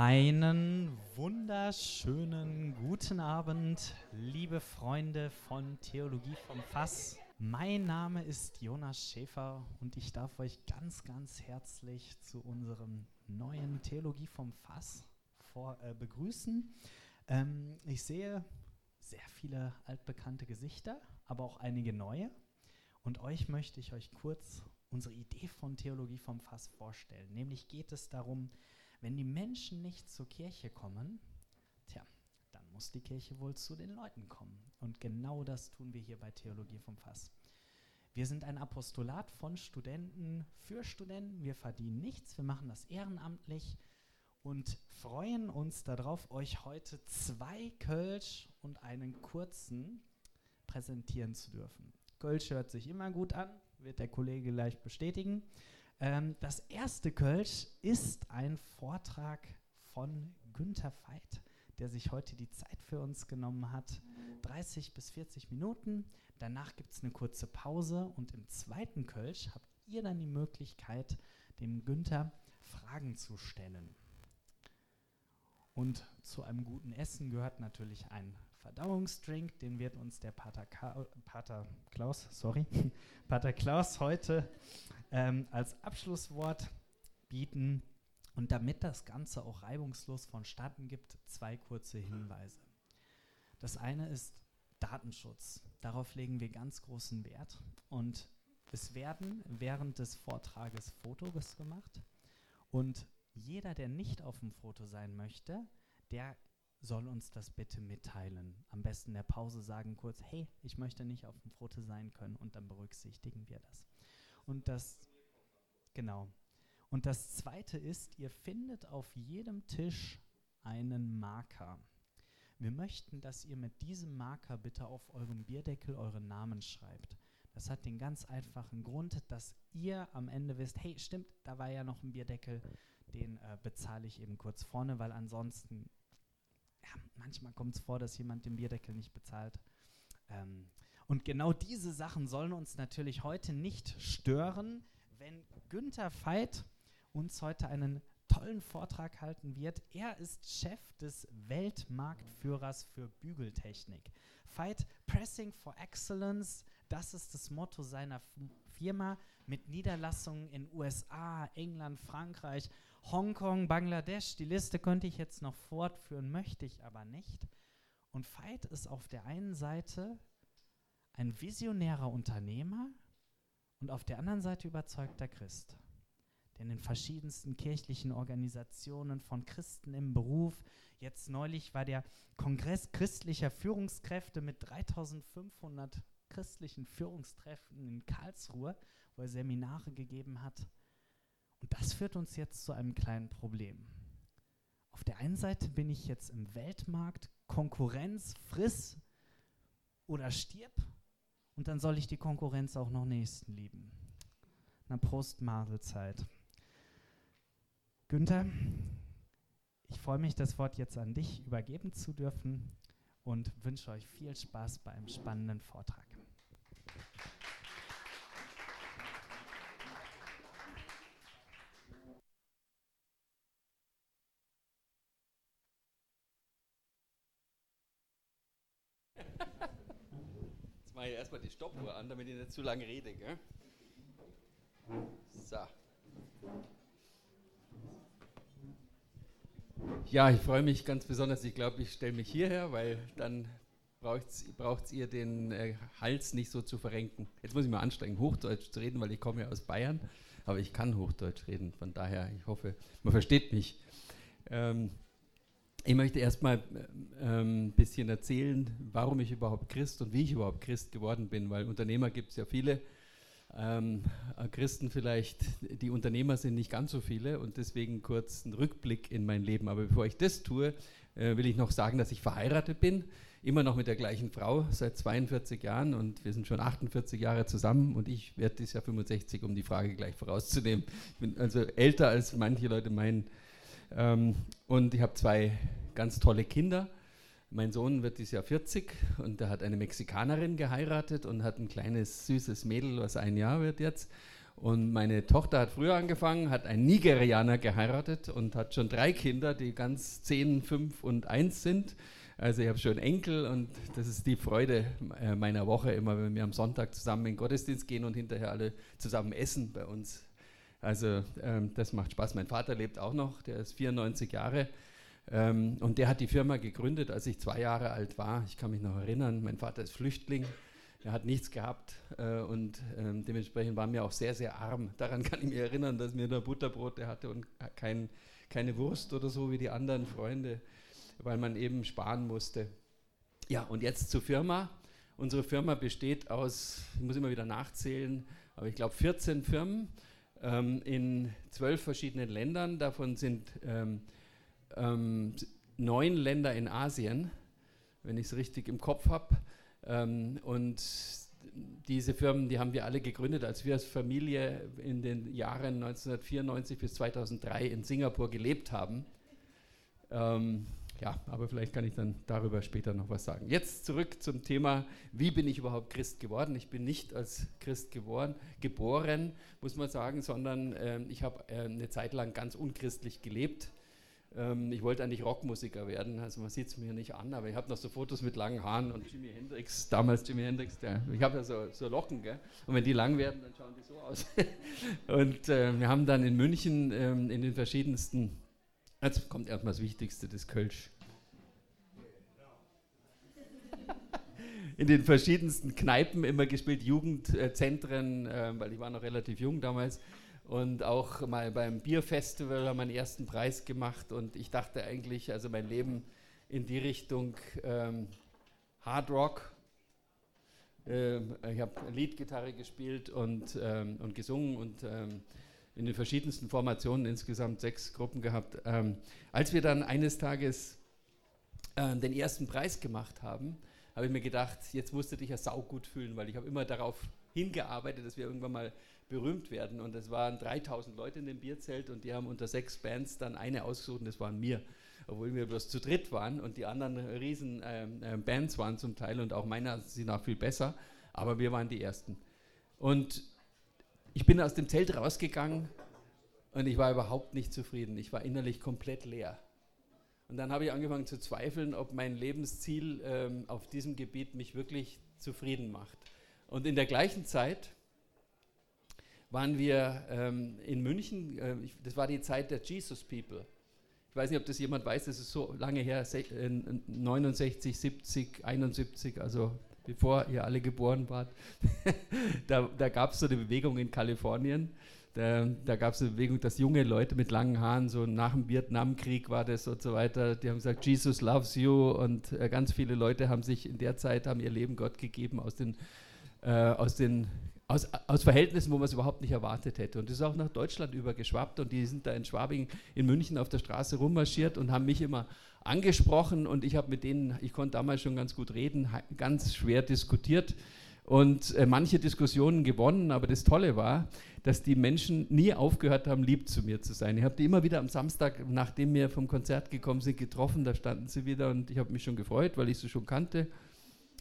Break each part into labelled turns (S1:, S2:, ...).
S1: Einen wunderschönen guten Abend, liebe Freunde von Theologie vom Fass. Mein Name ist Jonas Schäfer und ich darf euch ganz, ganz herzlich zu unserem neuen Theologie vom Fass vor, äh, begrüßen. Ähm, ich sehe sehr viele altbekannte Gesichter, aber auch einige neue. Und euch möchte ich euch kurz unsere Idee von Theologie vom Fass vorstellen. Nämlich geht es darum, wenn die Menschen nicht zur Kirche kommen, tja, dann muss die Kirche wohl zu den Leuten kommen. Und genau das tun wir hier bei Theologie vom Fass. Wir sind ein Apostolat von Studenten für Studenten. Wir verdienen nichts, wir machen das ehrenamtlich und freuen uns darauf, euch heute zwei Kölsch und einen kurzen präsentieren zu dürfen. Kölsch hört sich immer gut an, wird der Kollege gleich bestätigen. Ähm, das erste Kölsch ist ein Vortrag von Günther Veit, der sich heute die Zeit für uns genommen hat. 30 bis 40 Minuten. Danach gibt es eine kurze Pause und im zweiten Kölsch habt ihr dann die Möglichkeit, dem Günther Fragen zu stellen. Und zu einem guten Essen gehört natürlich ein Verdauungsdrink, den wird uns der Pater, Ka Pater Klaus, sorry, Pater Klaus heute ähm, als Abschlusswort bieten. Und damit das Ganze auch reibungslos vonstatten gibt, zwei kurze Hinweise. Das eine ist Datenschutz. Darauf legen wir ganz großen Wert. Und es werden während des Vortrages Fotos gemacht. Und jeder, der nicht auf dem Foto sein möchte, der soll uns das bitte mitteilen. Am besten in der Pause sagen kurz, hey, ich möchte nicht auf dem Foto sein können und dann berücksichtigen wir das. Und das, genau. Und das zweite ist, ihr findet auf jedem Tisch einen Marker. Wir möchten, dass ihr mit diesem Marker bitte auf eurem Bierdeckel euren Namen schreibt. Das hat den ganz einfachen Grund, dass ihr am Ende wisst, hey, stimmt, da war ja noch ein Bierdeckel, den äh, bezahle ich eben kurz vorne, weil ansonsten, ja, manchmal kommt es vor, dass jemand den Bierdeckel nicht bezahlt. Ähm, und genau diese Sachen sollen uns natürlich heute nicht stören, wenn Günther Veit uns heute einen tollen Vortrag halten wird. Er ist Chef des Weltmarktführers für Bügeltechnik. Veit Pressing for Excellence, das ist das Motto seiner Firma mit Niederlassungen in USA, England, Frankreich, Hongkong, Bangladesch. Die Liste könnte ich jetzt noch fortführen, möchte ich aber nicht. Und Veit ist auf der einen Seite ein visionärer Unternehmer und auf der anderen Seite überzeugter Christ. Denn in verschiedensten kirchlichen Organisationen von Christen im Beruf, jetzt neulich war der Kongress christlicher Führungskräfte mit 3500 christlichen Führungskräften in Karlsruhe, wo er Seminare gegeben hat. Und das führt uns jetzt zu einem kleinen Problem. Auf der einen Seite bin ich jetzt im Weltmarkt, Konkurrenz, friss oder stirb. Und dann soll ich die Konkurrenz auch noch nächsten lieben. Na, Prost, Mahlzeit. Günther, ich freue mich, das Wort jetzt an dich übergeben zu dürfen und wünsche euch viel Spaß bei einem spannenden Vortrag.
S2: mache ich erstmal die Stoppuhr an, damit ich nicht zu lange rede. Gell? So. Ja, ich freue mich ganz besonders. Ich glaube, ich stelle mich hierher, weil dann braucht ihr den äh, Hals nicht so zu verrenken. Jetzt muss ich mal anstrengen, Hochdeutsch zu reden, weil ich komme ja aus Bayern, aber ich kann Hochdeutsch reden. Von daher, ich hoffe, man versteht mich. Ähm, ich möchte erstmal ein ähm, bisschen erzählen, warum ich überhaupt Christ und wie ich überhaupt Christ geworden bin, weil Unternehmer gibt es ja viele. Ähm, äh, Christen vielleicht, die Unternehmer sind nicht ganz so viele und deswegen kurz ein Rückblick in mein Leben. Aber bevor ich das tue, äh, will ich noch sagen, dass ich verheiratet bin, immer noch mit der gleichen Frau seit 42 Jahren und wir sind schon 48 Jahre zusammen und ich werde dieses Jahr 65, um die Frage gleich vorauszunehmen. Ich bin also älter als manche Leute meinen. Ähm, und ich habe zwei ganz tolle Kinder. Mein Sohn wird dieses Jahr 40 und der hat eine Mexikanerin geheiratet und hat ein kleines süßes Mädel, was ein Jahr wird jetzt. Und meine Tochter hat früher angefangen, hat einen Nigerianer geheiratet und hat schon drei Kinder, die ganz 10, 5 und 1 sind. Also ich habe schon Enkel und das ist die Freude äh, meiner Woche, immer wenn wir am Sonntag zusammen in den Gottesdienst gehen und hinterher alle zusammen essen bei uns. Also ähm, das macht Spaß. Mein Vater lebt auch noch, der ist 94 Jahre ähm, und der hat die Firma gegründet, als ich zwei Jahre alt war. Ich kann mich noch erinnern, mein Vater ist Flüchtling er hat nichts gehabt äh, und äh, dementsprechend waren wir auch sehr, sehr arm. Daran kann ich mich erinnern, dass wir nur Butterbrote hatte und kein, keine Wurst oder so wie die anderen Freunde, weil man eben sparen musste. Ja, und jetzt zur Firma. Unsere Firma besteht aus, ich muss immer wieder nachzählen, aber ich glaube 14 Firmen ähm, in zwölf verschiedenen Ländern. Davon sind ähm, ähm, neun Länder in Asien, wenn ich es richtig im Kopf habe. Ähm, und diese Firmen, die haben wir alle gegründet, als wir als Familie in den Jahren 1994 bis 2003 in Singapur gelebt haben. Ähm, ja, aber vielleicht kann ich dann darüber später noch was sagen. Jetzt zurück zum Thema, wie bin ich überhaupt Christ geworden? Ich bin nicht als Christ geboren, geboren muss man sagen, sondern äh, ich habe äh, eine Zeit lang ganz unchristlich gelebt. Ähm, ich wollte eigentlich Rockmusiker werden, also man sieht es mir nicht an, aber ich habe noch so Fotos mit langen Haaren und Jimi Hendrix, damals Jimi Hendrix, der, ich habe ja so, so, Locken, gell? und wenn die lang werden, dann schauen die so aus. und äh, wir haben dann in München ähm, in den verschiedensten, jetzt kommt erstmal das Wichtigste, das Kölsch. in den verschiedensten Kneipen immer gespielt, Jugendzentren, äh, weil ich war noch relativ jung damals und auch mal beim Bierfestival haben wir einen ersten Preis gemacht und ich dachte eigentlich, also mein Leben in die Richtung ähm, Hard Rock. Ähm, ich habe Leadgitarre gespielt und, ähm, und gesungen und ähm, in den verschiedensten Formationen insgesamt sechs Gruppen gehabt. Ähm, als wir dann eines Tages äh, den ersten Preis gemacht haben, habe ich mir gedacht, jetzt musst du dich ja saugut fühlen, weil ich habe immer darauf hingearbeitet, dass wir irgendwann mal berühmt werden. Und es waren 3000 Leute in dem Bierzelt und die haben unter sechs Bands dann eine ausgesucht und das waren mir. Obwohl wir bloß zu dritt waren und die anderen riesen ähm, äh, Bands waren zum Teil und auch meiner sind auch viel besser, aber wir waren die Ersten. Und ich bin aus dem Zelt rausgegangen und ich war überhaupt nicht zufrieden. Ich war innerlich komplett leer. Und dann habe ich angefangen zu zweifeln, ob mein Lebensziel ähm, auf diesem Gebiet mich wirklich zufrieden macht. Und in der gleichen Zeit waren wir ähm, in München. Äh, ich, das war die Zeit der Jesus People. Ich weiß nicht, ob das jemand weiß, das ist so lange her, äh, 69, 70, 71, also bevor ihr alle geboren wart. da da gab es so eine Bewegung in Kalifornien. Da, da gab es eine Bewegung, dass junge Leute mit langen Haaren, so nach dem Vietnamkrieg war das und so weiter, die haben gesagt, Jesus loves you und äh, ganz viele Leute haben sich in der Zeit, haben ihr Leben Gott gegeben aus den, äh, aus den aus, aus Verhältnissen, wo man es überhaupt nicht erwartet hätte. Und das ist auch nach Deutschland übergeschwappt und die sind da in Schwabing, in München auf der Straße rummarschiert und haben mich immer angesprochen und ich habe mit denen, ich konnte damals schon ganz gut reden, ganz schwer diskutiert und äh, manche Diskussionen gewonnen, aber das Tolle war, dass die Menschen nie aufgehört haben, lieb zu mir zu sein. Ich habe die immer wieder am Samstag, nachdem wir vom Konzert gekommen sind, getroffen, da standen sie wieder und ich habe mich schon gefreut, weil ich sie schon kannte.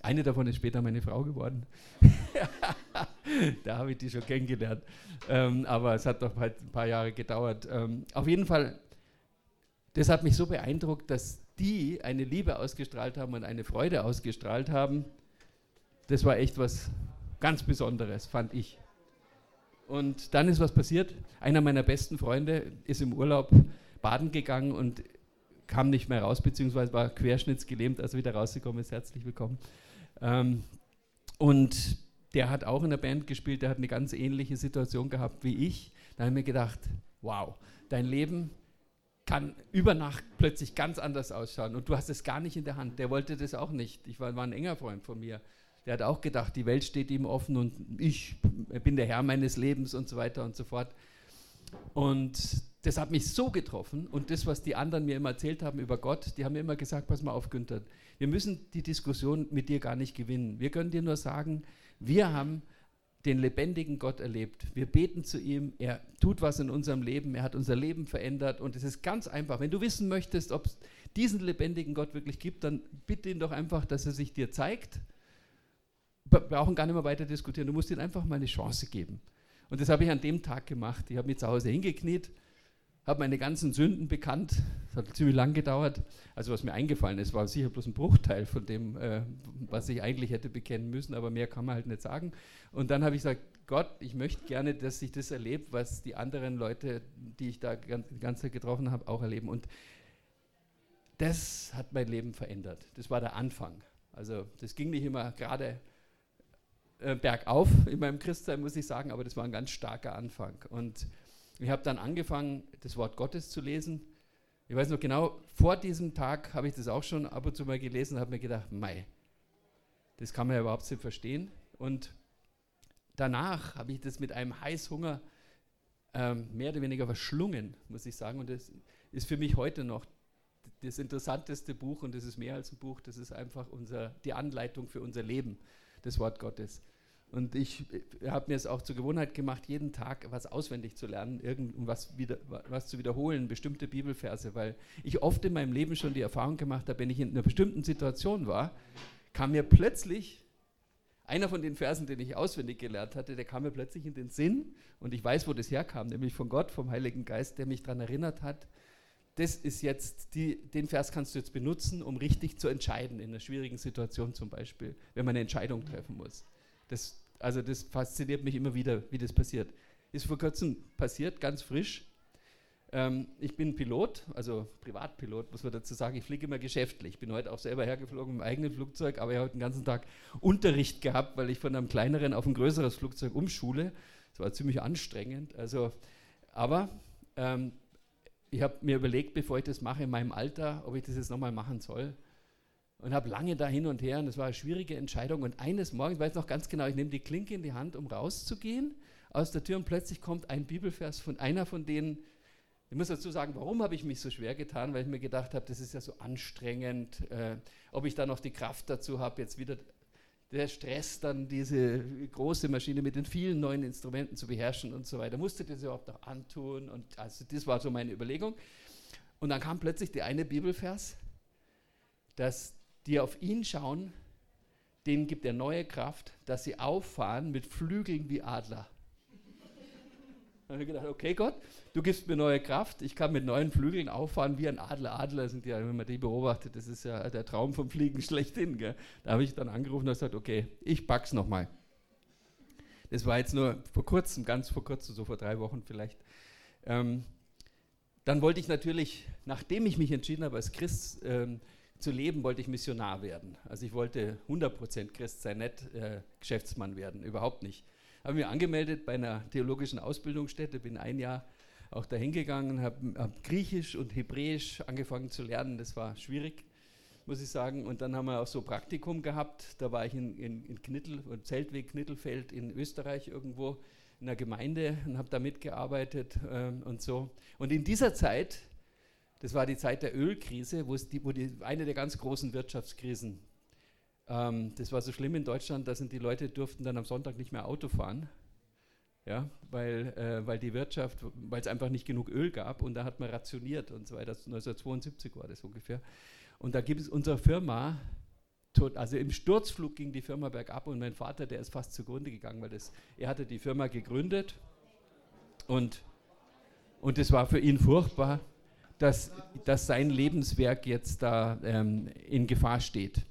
S2: Eine davon ist später meine Frau geworden. da habe ich die schon kennengelernt. Ähm, aber es hat doch halt ein paar Jahre gedauert. Ähm, auf jeden Fall, das hat mich so beeindruckt, dass die eine Liebe ausgestrahlt haben und eine Freude ausgestrahlt haben. Das war echt was ganz Besonderes, fand ich. Und dann ist was passiert. Einer meiner besten Freunde ist im Urlaub baden gegangen und kam nicht mehr raus, beziehungsweise war querschnittsgelähmt, als er wieder rausgekommen ist. Herzlich willkommen. Ähm, und der hat auch in der Band gespielt, der hat eine ganz ähnliche Situation gehabt wie ich. Da habe ich mir gedacht, wow, dein Leben kann über Nacht plötzlich ganz anders ausschauen und du hast es gar nicht in der Hand. Der wollte das auch nicht. Ich war, war ein enger Freund von mir. Der hat auch gedacht, die Welt steht ihm offen und ich bin der Herr meines Lebens und so weiter und so fort. Und das hat mich so getroffen und das, was die anderen mir immer erzählt haben über Gott, die haben mir immer gesagt, pass mal auf, Günther, wir müssen die Diskussion mit dir gar nicht gewinnen. Wir können dir nur sagen, wir haben den lebendigen Gott erlebt. Wir beten zu ihm, er tut was in unserem Leben, er hat unser Leben verändert und es ist ganz einfach. Wenn du wissen möchtest, ob es diesen lebendigen Gott wirklich gibt, dann bitte ihn doch einfach, dass er sich dir zeigt. Brauchen gar nicht mehr weiter diskutieren, du musst ihm einfach mal eine Chance geben. Und das habe ich an dem Tag gemacht. Ich habe mich zu Hause hingekniet, habe meine ganzen Sünden bekannt. Das hat ziemlich lang gedauert. Also was mir eingefallen ist, war sicher bloß ein Bruchteil von dem, äh, was ich eigentlich hätte bekennen müssen, aber mehr kann man halt nicht sagen. Und dann habe ich gesagt, Gott, ich möchte gerne, dass ich das erlebe, was die anderen Leute, die ich da die ganze Zeit getroffen habe, auch erleben. Und das hat mein Leben verändert. Das war der Anfang. Also das ging nicht immer gerade äh, bergauf in meinem Christsein, muss ich sagen, aber das war ein ganz starker Anfang. Und ich habe dann angefangen, das Wort Gottes zu lesen. Ich weiß noch genau, vor diesem Tag habe ich das auch schon ab und zu mal gelesen und habe mir gedacht, mei, das kann man ja überhaupt nicht verstehen. Und danach habe ich das mit einem Heißhunger ähm, mehr oder weniger verschlungen, muss ich sagen. Und das ist für mich heute noch das interessanteste Buch und das ist mehr als ein Buch, das ist einfach unser, die Anleitung für unser Leben, das Wort Gottes. Und ich, habe mir es auch zur Gewohnheit gemacht, jeden Tag was auswendig zu lernen, irgendwas wieder, was zu wiederholen, bestimmte Bibelverse, weil ich oft in meinem Leben schon die Erfahrung gemacht habe, wenn ich in einer bestimmten Situation war, kam mir plötzlich einer von den Versen, den ich auswendig gelernt hatte, der kam mir plötzlich in den Sinn und ich weiß, wo das herkam, nämlich von Gott, vom Heiligen Geist, der mich daran erinnert hat, das ist jetzt, die, den Vers kannst du jetzt benutzen, um richtig zu entscheiden, in einer schwierigen Situation zum Beispiel, wenn man eine Entscheidung treffen muss. Das, also das fasziniert mich immer wieder, wie das passiert. Ist vor kurzem passiert, ganz frisch. Ähm, ich bin Pilot, also Privatpilot, muss man dazu sagen. Ich fliege immer geschäftlich. Ich bin heute auch selber hergeflogen dem eigenen Flugzeug, aber ich habe den ganzen Tag Unterricht gehabt, weil ich von einem kleineren auf ein größeres Flugzeug umschule. Das war ziemlich anstrengend. Also, aber ähm, ich habe mir überlegt, bevor ich das mache in meinem Alter, ob ich das jetzt nochmal machen soll. Und habe lange da hin und her und es war eine schwierige Entscheidung. Und eines Morgens, weiß noch ganz genau, ich nehme die Klinke in die Hand, um rauszugehen aus der Tür und plötzlich kommt ein Bibelvers von einer von denen, ich muss dazu sagen, warum habe ich mich so schwer getan, weil ich mir gedacht habe, das ist ja so anstrengend, äh, ob ich da noch die Kraft dazu habe, jetzt wieder der Stress, dann diese große Maschine mit den vielen neuen Instrumenten zu beherrschen und so weiter. Musste das überhaupt noch antun? Und also das war so meine Überlegung. Und dann kam plötzlich der eine Bibelvers, dass die auf ihn schauen, denen gibt er neue Kraft, dass sie auffahren mit Flügeln wie Adler. Dann habe ich gedacht, okay Gott, du gibst mir neue Kraft, ich kann mit neuen Flügeln auffahren wie ein Adler. Adler sind ja, wenn man die beobachtet, das ist ja der Traum vom Fliegen schlechthin. Gell? Da habe ich dann angerufen und gesagt, okay, ich pack's nochmal. Das war jetzt nur vor kurzem, ganz vor kurzem, so vor drei Wochen vielleicht. Ähm, dann wollte ich natürlich, nachdem ich mich entschieden habe, als Christ ähm, zu leben, wollte ich Missionar werden. Also ich wollte 100% Christ sein, nicht äh, Geschäftsmann werden, überhaupt nicht habe mich angemeldet bei einer theologischen Ausbildungsstätte, bin ein Jahr auch dahin gegangen, habe hab Griechisch und Hebräisch angefangen zu lernen. Das war schwierig, muss ich sagen. Und dann haben wir auch so Praktikum gehabt. Da war ich in, in, in Knittel, Zeltweg Knittelfeld in Österreich irgendwo in einer Gemeinde und habe da mitgearbeitet ähm, und so. Und in dieser Zeit, das war die Zeit der Ölkrise, die, wo die, eine der ganz großen Wirtschaftskrisen ähm, das war so schlimm in Deutschland, da sind die Leute durften dann am Sonntag nicht mehr Auto fahren, ja, weil, äh, weil die Wirtschaft, weil es einfach nicht genug Öl gab und da hat man rationiert und so weiter. 1972 war das ungefähr. Und da gibt es unsere Firma, also im Sturzflug ging die Firma bergab und mein Vater, der ist fast zugrunde gegangen, weil das, er hatte die Firma gegründet und, und es war für ihn furchtbar, dass, dass sein Lebenswerk jetzt da ähm, in Gefahr steht.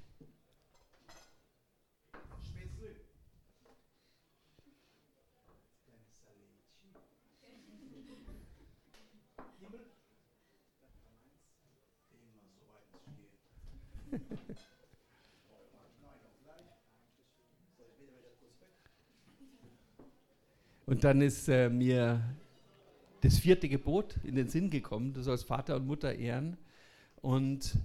S2: Und dann ist äh, mir das vierte Gebot in den Sinn gekommen, du sollst Vater und Mutter ehren. Und,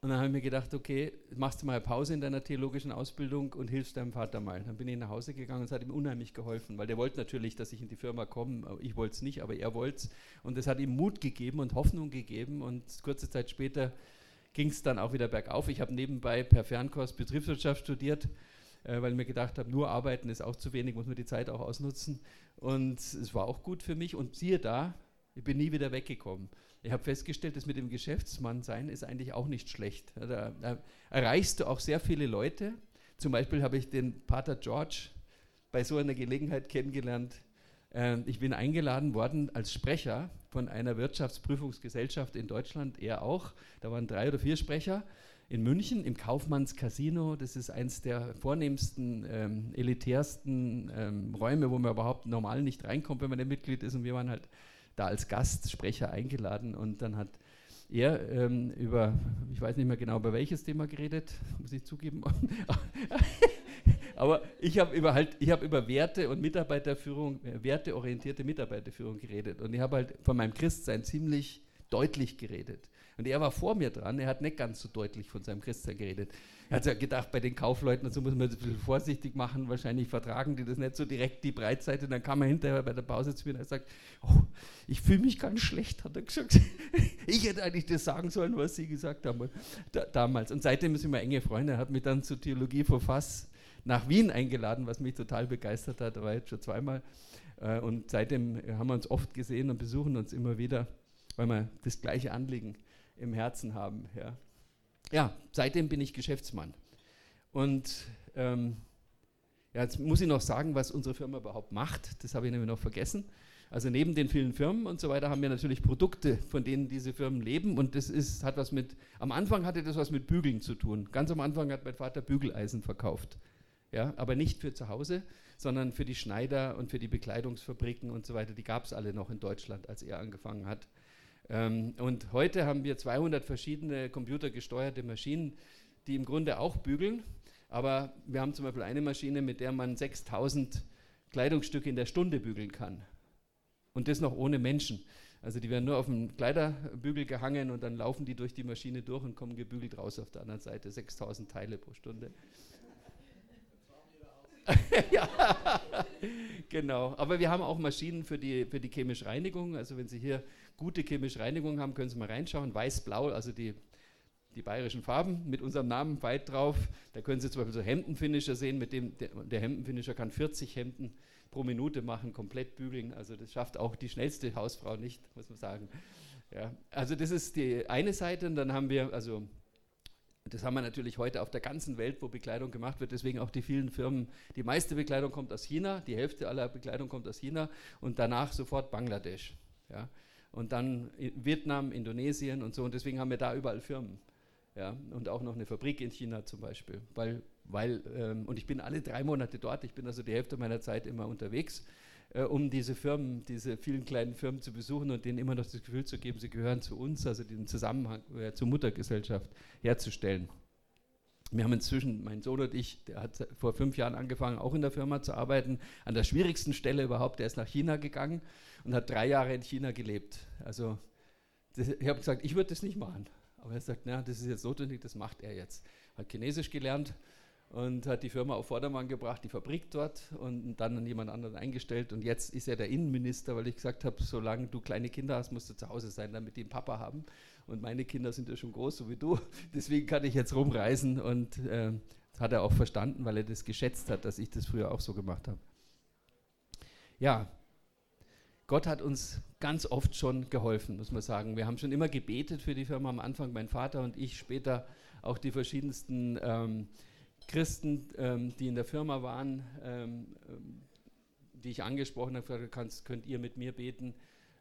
S2: und dann habe ich mir gedacht, okay, machst du mal eine Pause in deiner theologischen Ausbildung und hilfst deinem Vater mal. Dann bin ich nach Hause gegangen und es hat ihm unheimlich geholfen, weil der wollte natürlich, dass ich in die Firma komme. Ich wollte es nicht, aber er wollte es. Und das hat ihm Mut gegeben und Hoffnung gegeben. Und kurze Zeit später ging es dann auch wieder bergauf. Ich habe nebenbei per Fernkurs Betriebswirtschaft studiert äh, weil mir gedacht habe, nur arbeiten ist auch zu wenig, muss man die Zeit auch ausnutzen. Und es war auch gut für mich. Und siehe da, ich bin nie wieder weggekommen. Ich habe festgestellt, dass mit dem Geschäftsmann sein ist eigentlich auch nicht schlecht. Da, da erreichst du auch sehr viele Leute. Zum Beispiel habe ich den Pater George bei so einer Gelegenheit kennengelernt. Äh, ich bin eingeladen worden als Sprecher von einer Wirtschaftsprüfungsgesellschaft in Deutschland, er auch. Da waren drei oder vier Sprecher in München im Kaufmanns Casino. Das ist eines der vornehmsten, ähm, elitärsten ähm, Räume, wo man überhaupt normal nicht reinkommt, wenn man ein Mitglied ist. Und wir waren halt da als Gastsprecher eingeladen und dann hat er ähm, über, ich weiß nicht mehr genau, über welches Thema geredet, muss ich zugeben. Aber ich habe über, halt, hab über Werte und Mitarbeiterführung, äh, werteorientierte Mitarbeiterführung geredet. Und ich habe halt von meinem Christsein ziemlich deutlich geredet. Und er war vor mir dran, er hat nicht ganz so deutlich von seinem Christsein geredet. Er hat ja gedacht, bei den Kaufleuten, so muss man das ein bisschen vorsichtig machen, wahrscheinlich vertragen die das nicht so direkt, die Breitseite. Dann kam er hinterher bei der Pause zu mir und er sagt, oh, ich fühle mich ganz schlecht, hat er gesagt. ich hätte eigentlich das sagen sollen, was Sie gesagt haben da, damals. Und seitdem sind wir enge Freunde. Er hat mich dann zur Theologie vor Fass nach Wien eingeladen, was mich total begeistert hat. Da war jetzt schon zweimal. Äh, und seitdem haben wir uns oft gesehen und besuchen uns immer wieder, weil wir das gleiche Anliegen im Herzen haben. Ja, ja seitdem bin ich Geschäftsmann. Und ähm, ja, jetzt muss ich noch sagen, was unsere Firma überhaupt macht. Das habe ich nämlich noch vergessen. Also neben den vielen Firmen und so weiter haben wir natürlich Produkte, von denen diese Firmen leben. Und das ist, hat was mit, am Anfang hatte das was mit Bügeln zu tun. Ganz am Anfang hat mein Vater Bügeleisen verkauft. Ja, aber nicht für zu Hause, sondern für die Schneider und für die Bekleidungsfabriken und so weiter. Die gab es alle noch in Deutschland, als er angefangen hat. Ähm, und heute haben wir 200 verschiedene computergesteuerte Maschinen, die im Grunde auch bügeln. Aber wir haben zum Beispiel eine Maschine, mit der man 6000 Kleidungsstücke in der Stunde bügeln kann. Und das noch ohne Menschen. Also die werden nur auf dem Kleiderbügel gehangen und dann laufen die durch die Maschine durch und kommen gebügelt raus auf der anderen Seite. 6000 Teile pro Stunde. ja, genau. Aber wir haben auch Maschinen für die, für die chemische Reinigung. Also wenn Sie hier gute chemische Reinigung haben, können Sie mal reinschauen. Weiß-Blau, also die, die bayerischen Farben mit unserem Namen weit drauf. Da können Sie zum Beispiel so Hemdenfinisher sehen, mit dem der, der Hemdenfinisher kann 40 Hemden pro Minute machen, komplett bügeln. Also das schafft auch die schnellste Hausfrau nicht, muss man sagen. Ja, also das ist die eine Seite und dann haben wir, also das haben wir natürlich heute auf der ganzen Welt, wo Bekleidung gemacht wird. Deswegen auch die vielen Firmen. Die meiste Bekleidung kommt aus China, die Hälfte aller Bekleidung kommt aus China und danach sofort Bangladesch. Ja. Und dann Vietnam, Indonesien und so. Und deswegen haben wir da überall Firmen. Ja. Und auch noch eine Fabrik in China zum Beispiel. Weil, weil, ähm, und ich bin alle drei Monate dort. Ich bin also die Hälfte meiner Zeit immer unterwegs äh, um diese Firmen, diese vielen kleinen Firmen zu besuchen und denen immer noch das Gefühl zu geben, sie gehören zu uns, also den Zusammenhang äh, zur Muttergesellschaft herzustellen. Wir haben inzwischen, mein Sohn und ich, der hat vor fünf Jahren angefangen, auch in der Firma zu arbeiten, an der schwierigsten Stelle überhaupt. Der ist nach China gegangen und hat drei Jahre in China gelebt. Also das, ich habe gesagt, ich würde das nicht machen. Aber er sagt, na, das ist jetzt notwendig, das macht er jetzt. Hat Chinesisch gelernt und hat die Firma auf Vordermann gebracht, die Fabrik dort und dann an jemand anderen eingestellt. Und jetzt ist er der Innenminister, weil ich gesagt habe, solange du kleine Kinder hast, musst du zu Hause sein, damit die einen Papa haben. Und meine Kinder sind ja schon groß, so wie du. Deswegen kann ich jetzt rumreisen und äh, das hat er auch verstanden, weil er das geschätzt hat, dass ich das früher auch so gemacht habe. Ja, Gott hat uns ganz oft schon geholfen, muss man sagen. Wir haben schon immer gebetet für die Firma am Anfang, mein Vater und ich, später auch die verschiedensten ähm, Christen, ähm, die in der Firma waren, ähm, ähm die ich angesprochen habe, kannst, könnt ihr mit mir beten.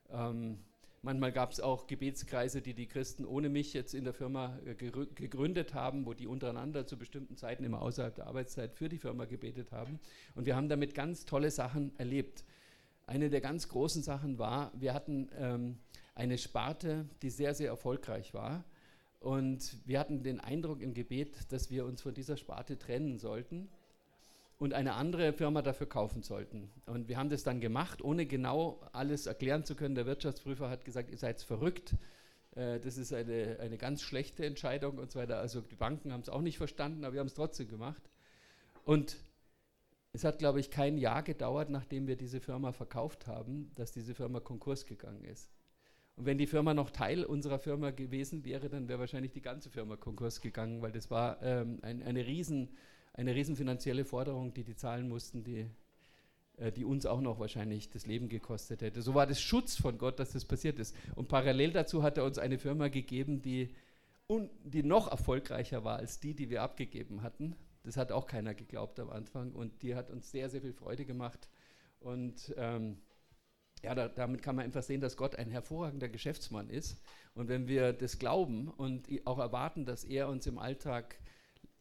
S2: Ähm, manchmal gab es auch Gebetskreise, die die Christen ohne mich jetzt in der Firma äh, gegründet haben, wo die untereinander zu bestimmten Zeiten immer außerhalb der Arbeitszeit für die Firma gebetet haben. Und wir haben damit ganz tolle Sachen erlebt. Eine der ganz großen Sachen war, wir hatten ähm, eine Sparte, die sehr, sehr erfolgreich war und wir hatten den Eindruck im Gebet, dass wir uns von dieser Sparte trennen sollten und eine andere Firma dafür kaufen sollten. Und wir haben das dann gemacht, ohne genau alles erklären zu können. Der Wirtschaftsprüfer hat gesagt, ihr seid verrückt. Äh, das ist eine, eine ganz schlechte Entscheidung und so weiter. Also die Banken haben es auch nicht verstanden, aber wir haben es trotzdem gemacht. Und es hat, glaube ich, kein Jahr gedauert, nachdem wir diese Firma verkauft haben, dass diese Firma Konkurs gegangen ist. Und wenn die Firma noch Teil unserer Firma gewesen wäre, dann wäre wahrscheinlich die ganze Firma Konkurs gegangen, weil das war ähm, ein, eine, riesen, eine riesen finanzielle Forderung, die die zahlen mussten, die, äh, die uns auch noch wahrscheinlich das Leben gekostet hätte. So war das Schutz von Gott, dass das passiert ist. Und parallel dazu hat er uns eine Firma gegeben, die, un, die noch erfolgreicher war als die, die wir abgegeben hatten. Das hat auch keiner geglaubt am Anfang und die hat uns sehr, sehr viel Freude gemacht. Und ähm, ja, da, damit kann man einfach sehen, dass Gott ein hervorragender Geschäftsmann ist. Und wenn wir das glauben und auch erwarten, dass er uns im Alltag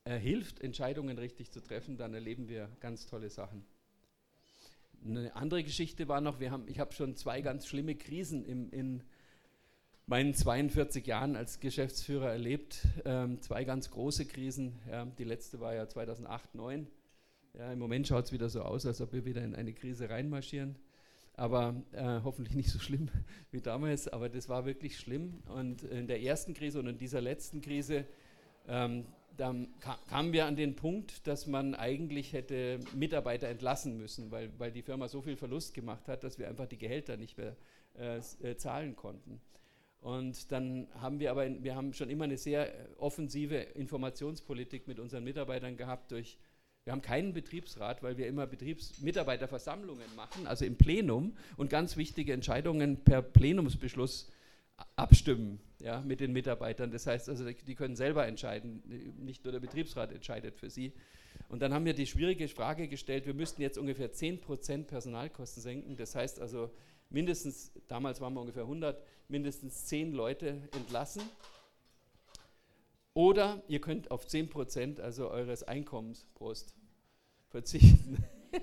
S2: äh, hilft, Entscheidungen richtig zu treffen, dann erleben wir ganz tolle Sachen. Eine andere Geschichte war noch, wir haben, ich habe schon zwei ganz schlimme Krisen im, in meinen 42 Jahren als Geschäftsführer erlebt. Ähm, zwei ganz große Krisen. Ja, die letzte war ja 2008, 2009. Ja, Im Moment schaut es wieder so aus, als ob wir wieder in eine Krise reinmarschieren. Aber äh, hoffentlich nicht so schlimm wie damals. Aber das war wirklich schlimm. Und in der ersten Krise und in dieser letzten Krise ähm, dann kamen wir an den Punkt, dass man eigentlich hätte Mitarbeiter entlassen müssen, weil, weil die Firma so viel Verlust gemacht hat, dass wir einfach die Gehälter nicht mehr äh, äh zahlen konnten. Und dann haben wir aber, wir haben schon immer eine sehr offensive Informationspolitik mit unseren Mitarbeitern gehabt durch, wir haben keinen Betriebsrat, weil wir immer Betriebsmitarbeiterversammlungen machen, also im Plenum und ganz wichtige Entscheidungen per Plenumsbeschluss abstimmen ja, mit den Mitarbeitern. Das heißt also, die können selber entscheiden, nicht nur der Betriebsrat entscheidet für sie. Und dann haben wir die schwierige Frage gestellt, wir müssten jetzt ungefähr 10% Personalkosten senken. Das heißt also mindestens, damals waren wir ungefähr 100, mindestens 10 Leute entlassen. Oder ihr könnt auf 10% also eures Einkommens, Prost, verzichten.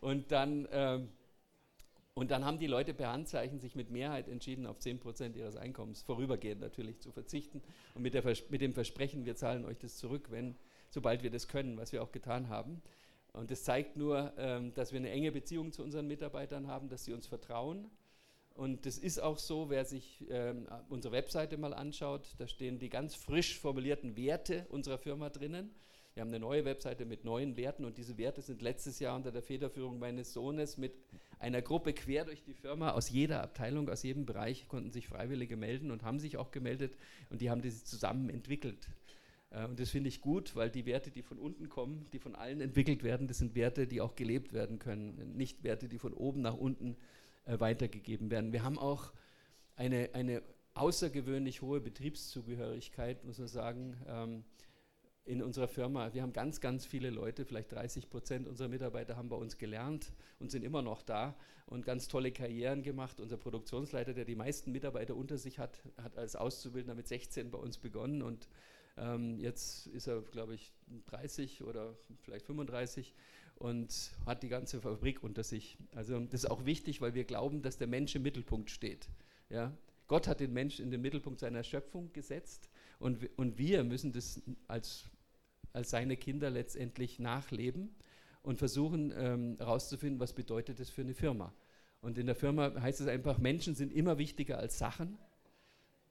S2: Und dann... Ähm, und dann haben die Leute per Handzeichen sich mit Mehrheit entschieden, auf 10% ihres Einkommens vorübergehend natürlich zu verzichten und mit, mit, dem Versprechen, wir zahlen euch das zurück, wenn, sobald wir das können, was wir auch getan haben. Und das zeigt nur, ähm, dass wir eine enge Beziehung zu unseren Mitarbeitern haben, dass sie uns vertrauen. Und das ist auch so, wer sich ähm, unsere Webseite mal anschaut, da stehen die ganz frisch formulierten Werte unserer Firma drinnen. Wir haben eine neue Webseite mit neuen Werten und diese Werte sind letztes Jahr unter der Federführung meines Sohnes mit einer Gruppe quer durch die Firma aus jeder Abteilung, aus jedem Bereich konnten sich Freiwillige melden und haben sich auch gemeldet und die haben das zusammen entwickelt. Äh, und das finde ich gut, weil die Werte, die von unten kommen, die von allen entwickelt werden, das sind Werte, die auch gelebt werden können, nicht Werte, die von oben nach unten äh, weitergegeben werden. Wir haben auch eine, eine außergewöhnlich hohe Betriebszugehörigkeit, muss man sagen. Ähm, in unserer Firma. Wir haben ganz, ganz viele Leute, vielleicht 30 Prozent unserer Mitarbeiter haben bei uns gelernt und sind immer noch da und ganz tolle Karrieren gemacht. Unser Produktionsleiter, der die meisten Mitarbeiter unter sich hat, hat als Auszubildender mit 16 bei uns begonnen und ähm, jetzt ist er, glaube ich, 30 oder vielleicht 35 und hat die ganze Fabrik unter sich. Also das ist auch wichtig, weil wir glauben, dass der Mensch im Mittelpunkt steht. Ja? Gott hat den Mensch in den Mittelpunkt seiner Schöpfung gesetzt und, und wir müssen das als als seine Kinder letztendlich nachleben und versuchen herauszufinden, ähm, was bedeutet das für eine Firma. Und in der Firma heißt es einfach, Menschen sind immer wichtiger als Sachen.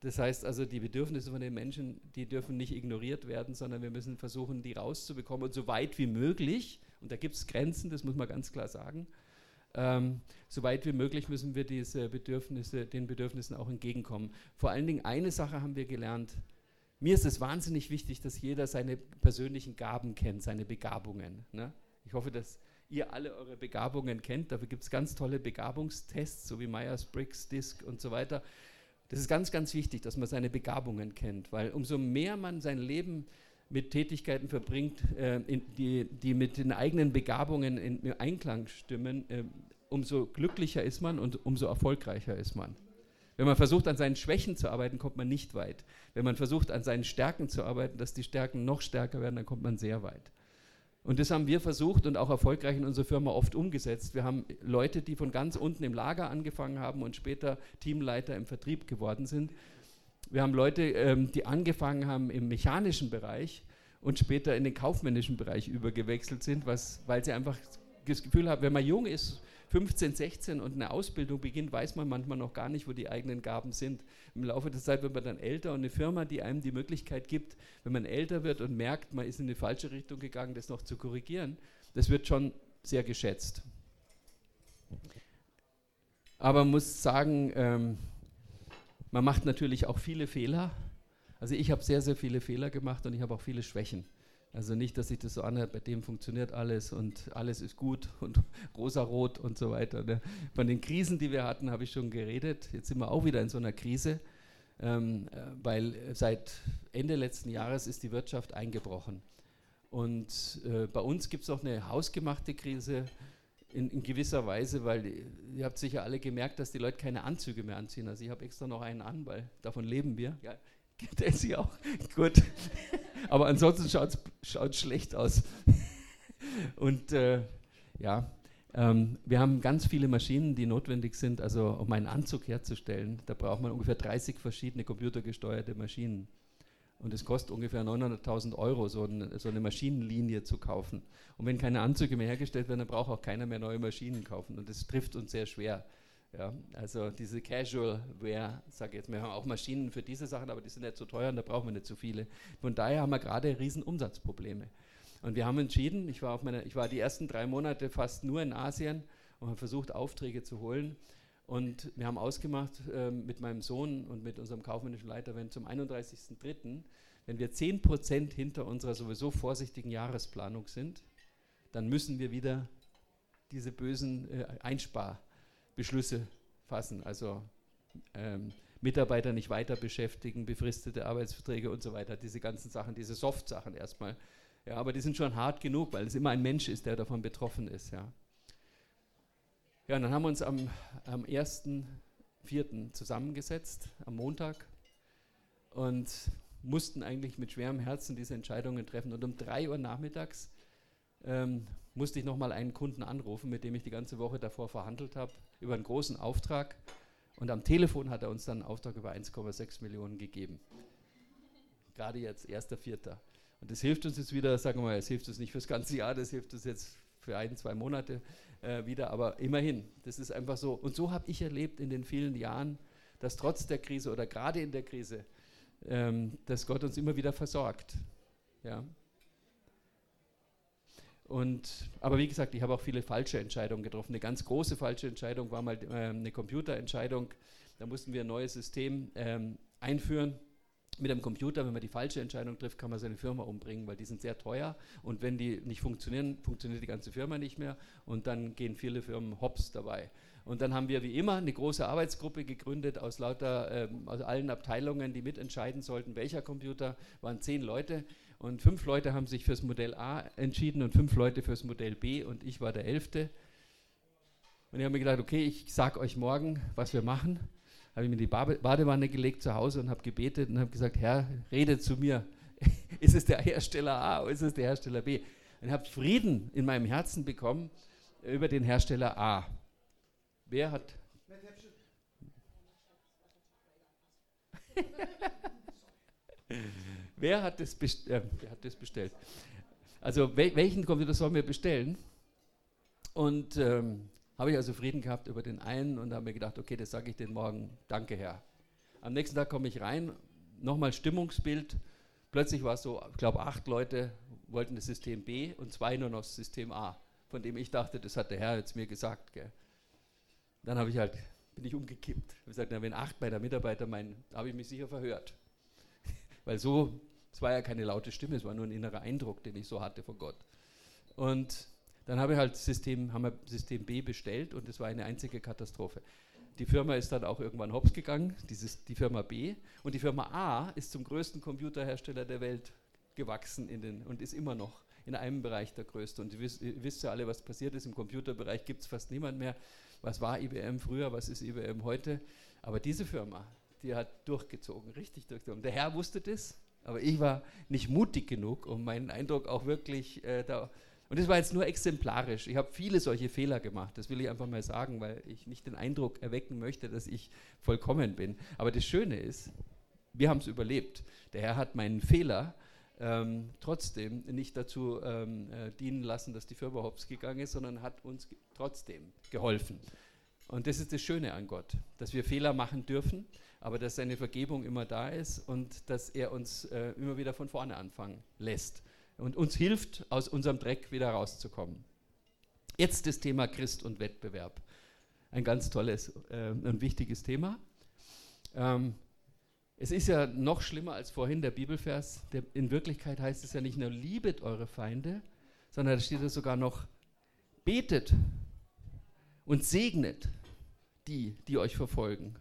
S2: Das heißt also, die Bedürfnisse von den Menschen, die dürfen nicht ignoriert werden, sondern wir müssen versuchen, die rauszubekommen und so weit wie möglich, und da gibt es Grenzen, das muss man ganz klar sagen, ähm, so weit wie möglich müssen wir diese Bedürfnisse, den Bedürfnissen auch entgegenkommen. Vor allen Dingen eine Sache haben wir gelernt, mir ist es wahnsinnig wichtig, dass jeder seine persönlichen Gaben kennt, seine Begabungen. Ne? Ich hoffe, dass ihr alle eure Begabungen kennt. Dafür gibt es ganz tolle Begabungstests, so wie Myers-Briggs, DISC und so weiter. Das ist ganz, ganz wichtig, dass man seine Begabungen kennt, weil umso mehr man sein Leben mit Tätigkeiten verbringt, äh, die, die, mit den eigenen Begabungen in Einklang stimmen, äh, umso glücklicher ist man und umso erfolgreicher ist man. Wenn man versucht, an seinen Schwächen zu arbeiten, kommt man nicht weit. Wenn man versucht, an seinen Stärken zu arbeiten, dass die Stärken noch stärker werden, dann kommt man sehr weit. Und das haben wir versucht und auch erfolgreich in unserer Firma oft umgesetzt. Wir haben Leute, die von ganz unten im Lager angefangen haben und später Teamleiter im Vertrieb geworden sind. Wir haben Leute, ähm, die angefangen haben im mechanischen Bereich und später in den kaufmännischen Bereich übergewechselt sind, was, weil sie einfach das Gefühl haben, wenn man jung ist 15, 16 und eine Ausbildung beginnt, weiß man manchmal noch gar nicht, wo die eigenen Gaben sind. Im Laufe der Zeit wird man dann älter und eine Firma, die einem die Möglichkeit gibt, wenn man älter wird und merkt, man ist in die falsche Richtung gegangen, das noch zu korrigieren, das wird schon sehr geschätzt. Aber man muss sagen, ähm, man macht natürlich auch viele Fehler. Also ich habe sehr, sehr viele Fehler gemacht und ich habe auch viele Schwächen. Also nicht, dass sich das so anhört, bei dem funktioniert alles und alles ist gut und rosarot und so weiter. Ne? Von den Krisen, die wir hatten, habe ich schon geredet. Jetzt sind wir auch wieder in so einer Krise, ähm, äh, weil seit Ende letzten Jahres ist die Wirtschaft eingebrochen. Und äh, bei uns gibt es auch eine hausgemachte Krise. in, in, gewisser Weise, weil ihr habt sicher alle gemerkt, dass die Leute keine Anzüge mehr anziehen. Also ich habe extra noch einen an, weil davon leben wir. Ja, sie auch. Gut. Aber ansonsten schaut es schlecht aus. Und äh, ja, ähm, wir haben ganz viele Maschinen, die notwendig sind, also um einen Anzug herzustellen. Da braucht man ungefähr 30 verschiedene computergesteuerte Maschinen. Und es kostet ungefähr 900.000 Euro, so, ein, so, eine Maschinenlinie zu kaufen. Und wenn keine Anzüge mehr hergestellt werden, dann braucht auch keiner mehr neue Maschinen kaufen. Und das trifft uns sehr schwer. Ja, also diese Casual Wear, sage ich jetzt, wir haben auch Maschinen für diese Sachen, aber die sind nicht so teuer und da brauchen wir nicht so viele. Von daher haben wir gerade riesen Umsatzprobleme. Und wir haben entschieden, ich war, auf meiner, ich war die ersten drei Monate fast nur in Asien und habe versucht, Aufträge zu holen. Und wir haben ausgemacht äh, mit meinem Sohn und mit unserem kaufmännischen Leiter, wenn zum 31.03., wenn wir 10% hinter unserer sowieso vorsichtigen Jahresplanung sind, dann müssen wir wieder diese bösen äh, Einsparbeschlüsse fassen. Also ähm, Mitarbeiter nicht weiter beschäftigen, befristete Arbeitsverträge und so weiter, diese ganzen Sachen, diese Soft-Sachen erstmal. Ja, aber die sind schon hart genug, weil es immer ein Mensch ist, der davon betroffen ist. Ja, ja und dann haben wir uns am, am 1.4. zusammengesetzt, am Montag, und mussten eigentlich mit schwerem Herzen diese Entscheidungen treffen. Und um 3 Uhr nachmittags ähm, musste ich nochmal einen Kunden anrufen, mit dem ich die ganze Woche davor verhandelt habe, über einen großen Auftrag. Und am Telefon hat er uns dann einen Auftrag über 1,6 Millionen gegeben. Gerade jetzt, 1.4. Und das hilft uns jetzt wieder, sagen wir mal, es hilft uns nicht fürs ganze Jahr, das hilft uns jetzt für ein, zwei Monate äh, wieder, aber immerhin, das ist einfach so. Und so habe ich erlebt in den vielen Jahren, dass trotz der Krise oder gerade in der Krise, ähm, dass Gott uns immer wieder versorgt. Ja. Und, aber wie gesagt, ich habe auch viele falsche Entscheidungen getroffen. Eine ganz große falsche Entscheidung war mal äh, eine Computerentscheidung. Da mussten wir ein neues System ähm, einführen mit einem Computer, wenn man die falsche Entscheidung trifft, kann man seine Firma umbringen, weil die sind sehr teuer und wenn die nicht funktionieren, funktioniert die ganze Firma nicht mehr und dann gehen viele Firmen hops dabei. Und dann haben wir wie immer eine große Arbeitsgruppe gegründet aus lauter, ähm, aus allen Abteilungen, die mitentscheiden sollten, welcher Computer, waren zehn Leute und fünf Leute haben sich fürs Modell A entschieden und fünf Leute fürs Modell B und ich war der Elfte. Und ich habe mir gedacht, okay, ich sage euch morgen, was wir machen habe ich mir die Badewanne gelegt zu Hause und habe gebetet und habe gesagt, Herr, rede zu mir. ist es der Hersteller A oder ist es der Hersteller B? Und habe Frieden in meinem Herzen bekommen über den Hersteller A. Wer hat... wer, hat das äh, wer hat das bestellt? Also wel welchen Computer sollen wir bestellen? Und ähm, habe ich also Frieden gehabt über den einen und habe mir gedacht, okay, das sage ich den morgen, danke Herr. Am nächsten Tag komme ich rein, nochmal Stimmungsbild. Plötzlich war es so, ich glaube, acht Leute wollten das System B und zwei nur noch das System A, von dem ich dachte, das hat der Herr jetzt mir gesagt. Gell. Dann habe ich halt, bin ich umgekippt. Ich habe gesagt, na, wenn acht meiner Mitarbeiter meinen, habe ich mich sicher verhört. Weil so, es war ja keine laute Stimme, es war nur ein innerer Eindruck, den ich so hatte von Gott. Und dann habe ich halt System, haben wir System B bestellt und es war eine einzige Katastrophe. Die Firma ist dann auch irgendwann hops gegangen, dieses, die Firma B. Und die Firma A ist zum größten Computerhersteller der Welt gewachsen in den, und ist immer noch in einem Bereich der größte. Und ihr wisst, ihr wisst ja alle, was passiert ist. Im Computerbereich gibt es fast niemand mehr. Was war IBM früher, was ist IBM heute? Aber diese Firma, die hat durchgezogen, richtig durchgezogen. Der Herr wusste das, aber ich war nicht mutig genug, um meinen Eindruck auch wirklich äh, da und das war jetzt nur exemplarisch. Ich habe viele solche Fehler gemacht, das will ich einfach mal sagen, weil ich nicht den Eindruck erwecken möchte, dass ich vollkommen bin. Aber das Schöne ist, wir haben es überlebt. Der Herr hat meinen Fehler ähm, trotzdem nicht dazu ähm, äh, dienen lassen, dass die Firma hops gegangen ist, sondern hat uns ge trotzdem geholfen. Und das ist das Schöne an Gott, dass wir Fehler machen dürfen, aber dass seine Vergebung immer da ist und dass er uns äh, immer wieder von vorne anfangen lässt und uns hilft, aus unserem Dreck wieder rauszukommen. Jetzt das Thema Christ und Wettbewerb. Ein ganz tolles äh, und wichtiges Thema. Ähm, es ist ja noch schlimmer als vorhin der Bibelvers. Der, in Wirklichkeit heißt es ja nicht nur, liebet eure Feinde, sondern da steht es sogar noch, betet und segnet die, die euch verfolgen.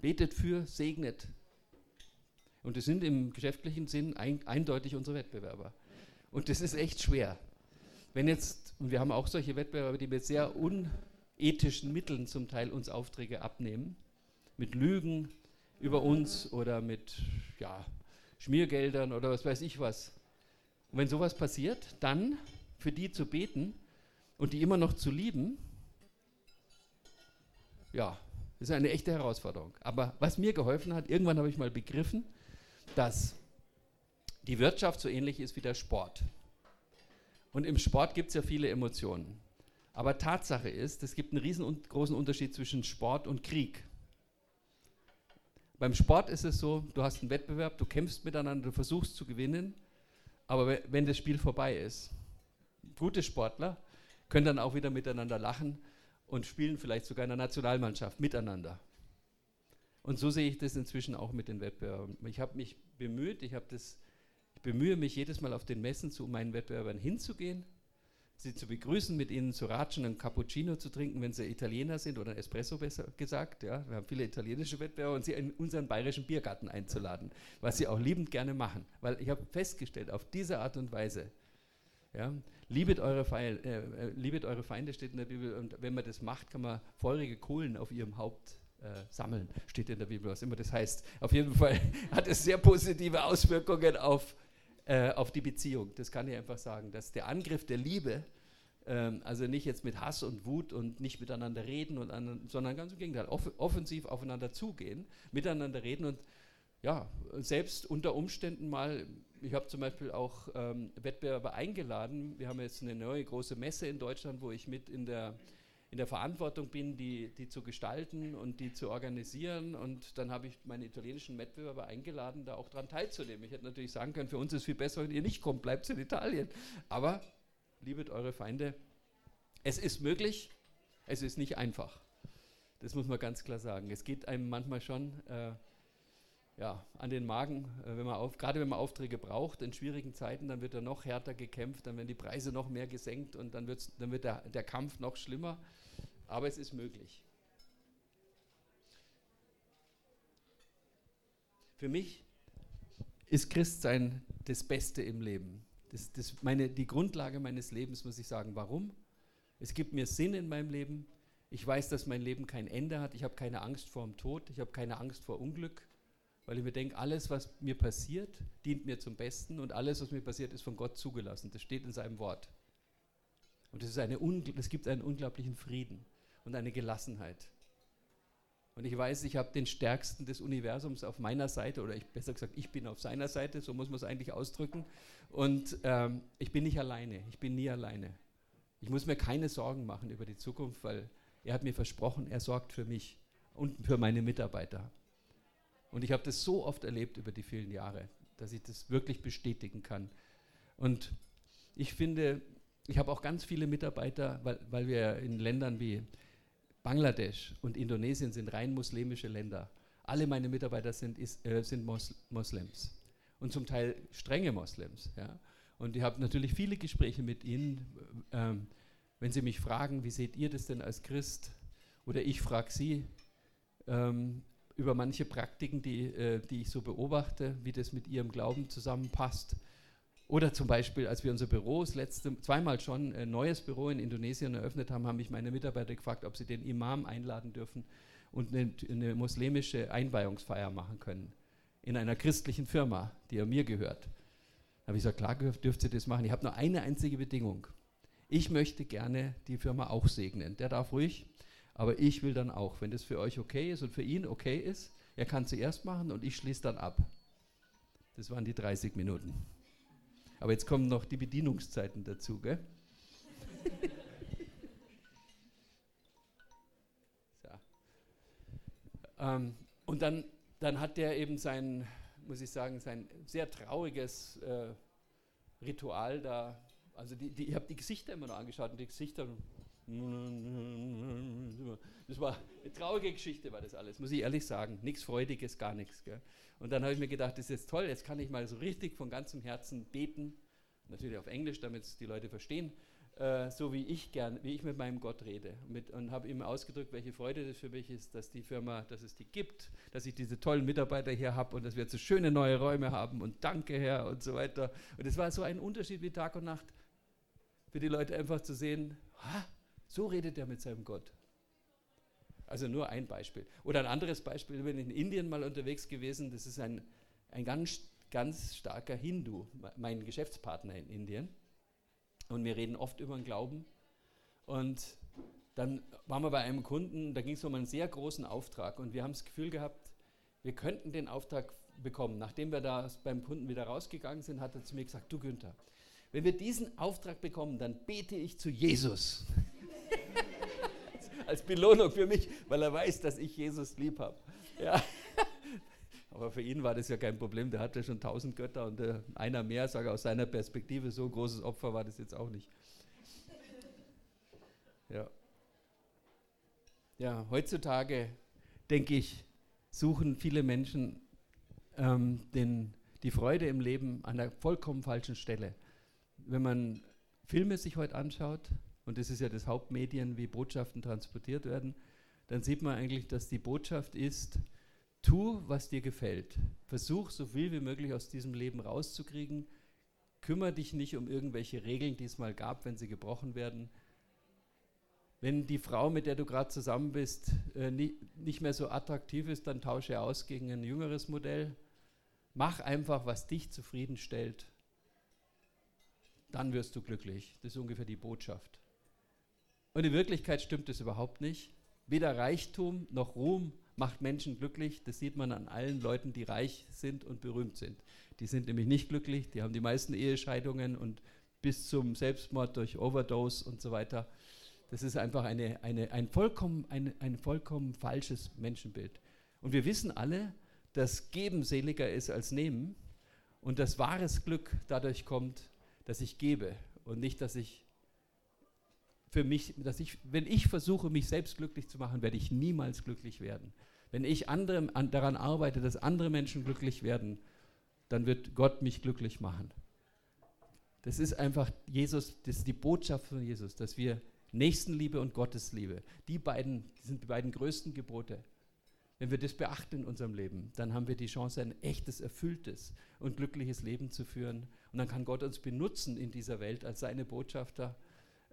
S2: Betet für, segnet und das sind im geschäftlichen Sinn ein, eindeutig unsere Wettbewerber. Und das ist echt schwer. wenn jetzt, und wir haben auch solche Wettbewerber, die mit sehr unethischen Mitteln zum Teil uns Aufträge abnehmen, mit Lügen über uns oder mit ja, Schmiergeldern oder was weiß ich was. Und wenn sowas passiert, dann für die zu beten und die immer noch zu lieben, ja, ist eine echte Herausforderung. Aber was mir geholfen hat, irgendwann habe ich mal begriffen, dass die Wirtschaft so ähnlich ist wie der Sport. Und im Sport gibt es ja viele Emotionen. Aber Tatsache ist, es gibt einen riesengroßen Unterschied zwischen Sport und Krieg. Beim Sport ist es so, du hast einen Wettbewerb, du kämpfst miteinander, du versuchst zu gewinnen, aber wenn das Spiel vorbei ist, gute Sportler können dann auch wieder miteinander lachen und spielen vielleicht sogar in der Nationalmannschaft miteinander. Und so sehe ich das inzwischen auch mit den Wettbewerben. Ich habe mich bemüht, ich habe das bemühe mich jedes Mal auf den Messen zu meinen Wettbewerbern hinzugehen, sie zu begrüßen, mit ihnen zu ratschen, einen Cappuccino zu trinken, wenn sie Italiener sind oder Espresso besser gesagt. Ja. Wir haben viele italienische Wettbewerber und sie in unseren bayerischen Biergarten einzuladen, was sie auch liebend gerne machen. Weil ich habe festgestellt, auf diese Art und Weise, ja, liebet, eure Feinde, äh, äh, liebet eure Feinde steht in der Bibel und wenn man das macht, kann man feurige Kohlen auf ihrem Haupt äh, sammeln, steht in der Bibel, was immer das heißt. Auf jeden Fall hat es sehr positive Auswirkungen auf äh, auf die Beziehung. Das kann ich einfach sagen, dass der Angriff der Liebe, ähm, also nicht jetzt mit Hass und Wut und nicht miteinander reden, und an, sondern ganz im Gegenteil, off offensiv aufeinander zugehen, miteinander reden und ja, selbst unter Umständen mal, ich habe zum Beispiel auch ähm, Wettbewerber eingeladen. Wir haben jetzt eine neue große Messe in Deutschland, wo ich mit in der in der Verantwortung bin, die, die zu gestalten und die zu organisieren. Und dann habe ich meine italienischen Wettbewerber eingeladen, da auch daran teilzunehmen. Ich hätte natürlich sagen können, für uns ist viel besser, wenn ihr nicht kommt, bleibt in Italien. Aber liebet eure Feinde. Es ist möglich, es ist nicht einfach. Das muss man ganz klar sagen. Es geht einem manchmal schon äh, ja, an den Magen, äh, wenn man auf, gerade wenn man Aufträge braucht in schwierigen Zeiten, dann wird er noch härter gekämpft, dann werden die Preise noch mehr gesenkt und dann, dann wird der, der Kampf noch schlimmer aber es ist möglich. Für mich ist Christsein das Beste im Leben. Das, das meine, die Grundlage meines Lebens, muss ich sagen. Warum? Es gibt mir Sinn in meinem Leben. Ich weiß, dass mein Leben kein Ende hat. Ich habe keine Angst vor dem Tod. Ich habe keine Angst vor Unglück, weil ich mir denke, alles, was mir passiert, dient mir zum Besten und alles, was mir passiert, ist von Gott zugelassen. Das steht in seinem Wort. Und es gibt einen unglaublichen Frieden und eine Gelassenheit. Und ich weiß, ich habe den Stärksten des Universums auf meiner Seite, oder ich, besser gesagt, ich bin auf seiner Seite, so muss man es eigentlich ausdrücken. Und ähm, ich bin nicht alleine, ich bin nie alleine. Ich muss mir keine Sorgen machen über die Zukunft, weil er hat mir versprochen, er sorgt für mich und für meine Mitarbeiter. Und ich habe das so oft erlebt über die vielen Jahre, dass ich das wirklich bestätigen kann. Und ich finde, ich habe auch ganz viele Mitarbeiter, weil, weil wir in Ländern wie Bangladesch und Indonesien sind rein muslimische Länder. Alle meine Mitarbeiter sind, ist, äh, sind Mos Moslems und zum Teil strenge Moslems. Ja. Und ich habe natürlich viele Gespräche mit ihnen. Ähm, wenn sie mich fragen, wie seht ihr das denn als Christ? Oder ich frage sie ähm, über manche Praktiken, die, äh, die ich so beobachte, wie das mit ihrem Glauben zusammenpasst. Oder zum Beispiel, als wir unser Büro das letzte, zweimal schon ein neues Büro in Indonesien eröffnet haben, haben mich meine Mitarbeiter gefragt, ob sie den Imam einladen dürfen und eine, eine muslimische Einweihungsfeier machen können. In einer christlichen Firma, die ja mir gehört. Da habe ich gesagt, klar dürft ihr das machen. Ich habe nur eine einzige Bedingung. Ich möchte gerne die Firma auch segnen. Der darf ruhig, aber ich will dann auch, wenn das für euch okay ist und für ihn okay ist, er kann zuerst machen und ich schließe dann ab. Das waren die 30 Minuten. Aber jetzt kommen noch die Bedienungszeiten dazu, gell? so. ähm, und dann, dann hat der eben sein, muss ich sagen, sein sehr trauriges äh, Ritual da. Also die, die, ich habe die Gesichter immer noch angeschaut und die Gesichter. Das war eine traurige Geschichte, war das alles, muss ich ehrlich sagen. Nichts Freudiges, gar nichts. Gell? Und dann habe ich mir gedacht, das ist jetzt toll, jetzt kann ich mal so richtig von ganzem Herzen beten. Natürlich auf Englisch, damit es die Leute verstehen. Äh, so wie ich gern, wie ich mit meinem Gott rede. Mit, und habe ihm ausgedrückt, welche Freude das für mich ist, dass die Firma, dass es die gibt, dass ich diese tollen Mitarbeiter hier habe und dass wir so schöne neue Räume haben und danke Herr und so weiter. Und es war so ein Unterschied wie Tag und Nacht. für die Leute einfach zu sehen, so redet er mit seinem Gott. Also nur ein Beispiel. Oder ein anderes Beispiel, ich bin in Indien mal unterwegs gewesen, das ist ein, ein ganz, ganz starker Hindu, mein Geschäftspartner in Indien. Und wir reden oft über den Glauben. Und dann waren wir bei einem Kunden, da ging es um einen sehr großen Auftrag und wir haben das Gefühl gehabt, wir könnten den Auftrag bekommen. Nachdem wir da beim Kunden wieder rausgegangen sind, hat er zu mir gesagt, du Günther, wenn wir diesen Auftrag bekommen, dann bete ich zu Jesus. Als Belohnung für mich, weil er weiß, dass ich Jesus lieb habe. Ja. Aber für ihn war das ja kein Problem, der hatte schon tausend Götter und äh, einer mehr, sage aus seiner Perspektive, so ein großes Opfer war das jetzt auch nicht. Ja. Ja, heutzutage, denke ich, suchen viele Menschen ähm, den, die Freude im Leben an der vollkommen falschen Stelle. Wenn man Filme sich heute anschaut, und das ist ja das Hauptmedien, wie Botschaften transportiert werden, dann sieht man eigentlich, dass die Botschaft ist, tu, was dir gefällt. Versuch so viel wie möglich aus diesem Leben rauszukriegen. Kümmere dich nicht um irgendwelche Regeln, die es mal gab, wenn sie gebrochen werden. Wenn die Frau, mit der du gerade zusammen bist, äh, nicht mehr so attraktiv ist, dann tausche aus gegen ein jüngeres Modell. Mach einfach, was dich zufriedenstellt. Dann wirst du glücklich. Das ist ungefähr die Botschaft. Und in Wirklichkeit stimmt es überhaupt nicht. Weder Reichtum noch Ruhm macht Menschen glücklich. Das sieht man an allen Leuten, die reich sind und berühmt sind. Die sind nämlich nicht glücklich, die haben die meisten Ehescheidungen und bis zum Selbstmord durch Overdose und so weiter. Das ist einfach eine, eine, ein, vollkommen, ein, ein vollkommen falsches Menschenbild. Und wir wissen alle, dass Geben seliger ist als Nehmen und dass wahres Glück dadurch kommt, dass ich gebe und nicht, dass ich für mich, dass ich, wenn ich versuche, mich selbst glücklich zu machen, werde ich niemals glücklich werden. Wenn ich andere, an, daran arbeite, dass andere Menschen glücklich werden, dann wird Gott mich glücklich machen. Das ist einfach Jesus, das ist die Botschaft von Jesus, dass wir Nächstenliebe und Gottesliebe, die beiden die sind die beiden größten Gebote. Wenn wir das beachten in unserem Leben, dann haben wir die Chance, ein echtes, erfülltes und glückliches Leben zu führen. Und dann kann Gott uns benutzen in dieser Welt als seine Botschafter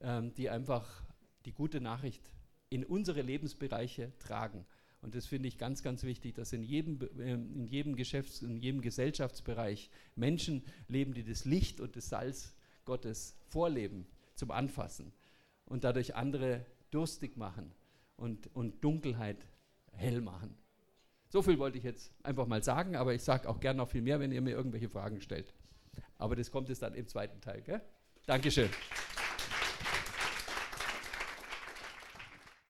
S2: ähm, die einfach die gute Nachricht in unsere Lebensbereiche tragen. Und das finde ich ganz, ganz wichtig, dass in jedem, ähm, in jedem Geschäfts-, in jedem Gesellschaftsbereich Menschen leben, die das Licht und das Salz Gottes vorleben, zum Anfassen und dadurch andere durstig machen und, und Dunkelheit hell machen. So viel wollte ich jetzt einfach mal sagen, aber ich sage auch gerne noch viel mehr, wenn ihr mir irgendwelche Fragen stellt. Aber das kommt jetzt dann im zweiten Teil. Gell? Dankeschön.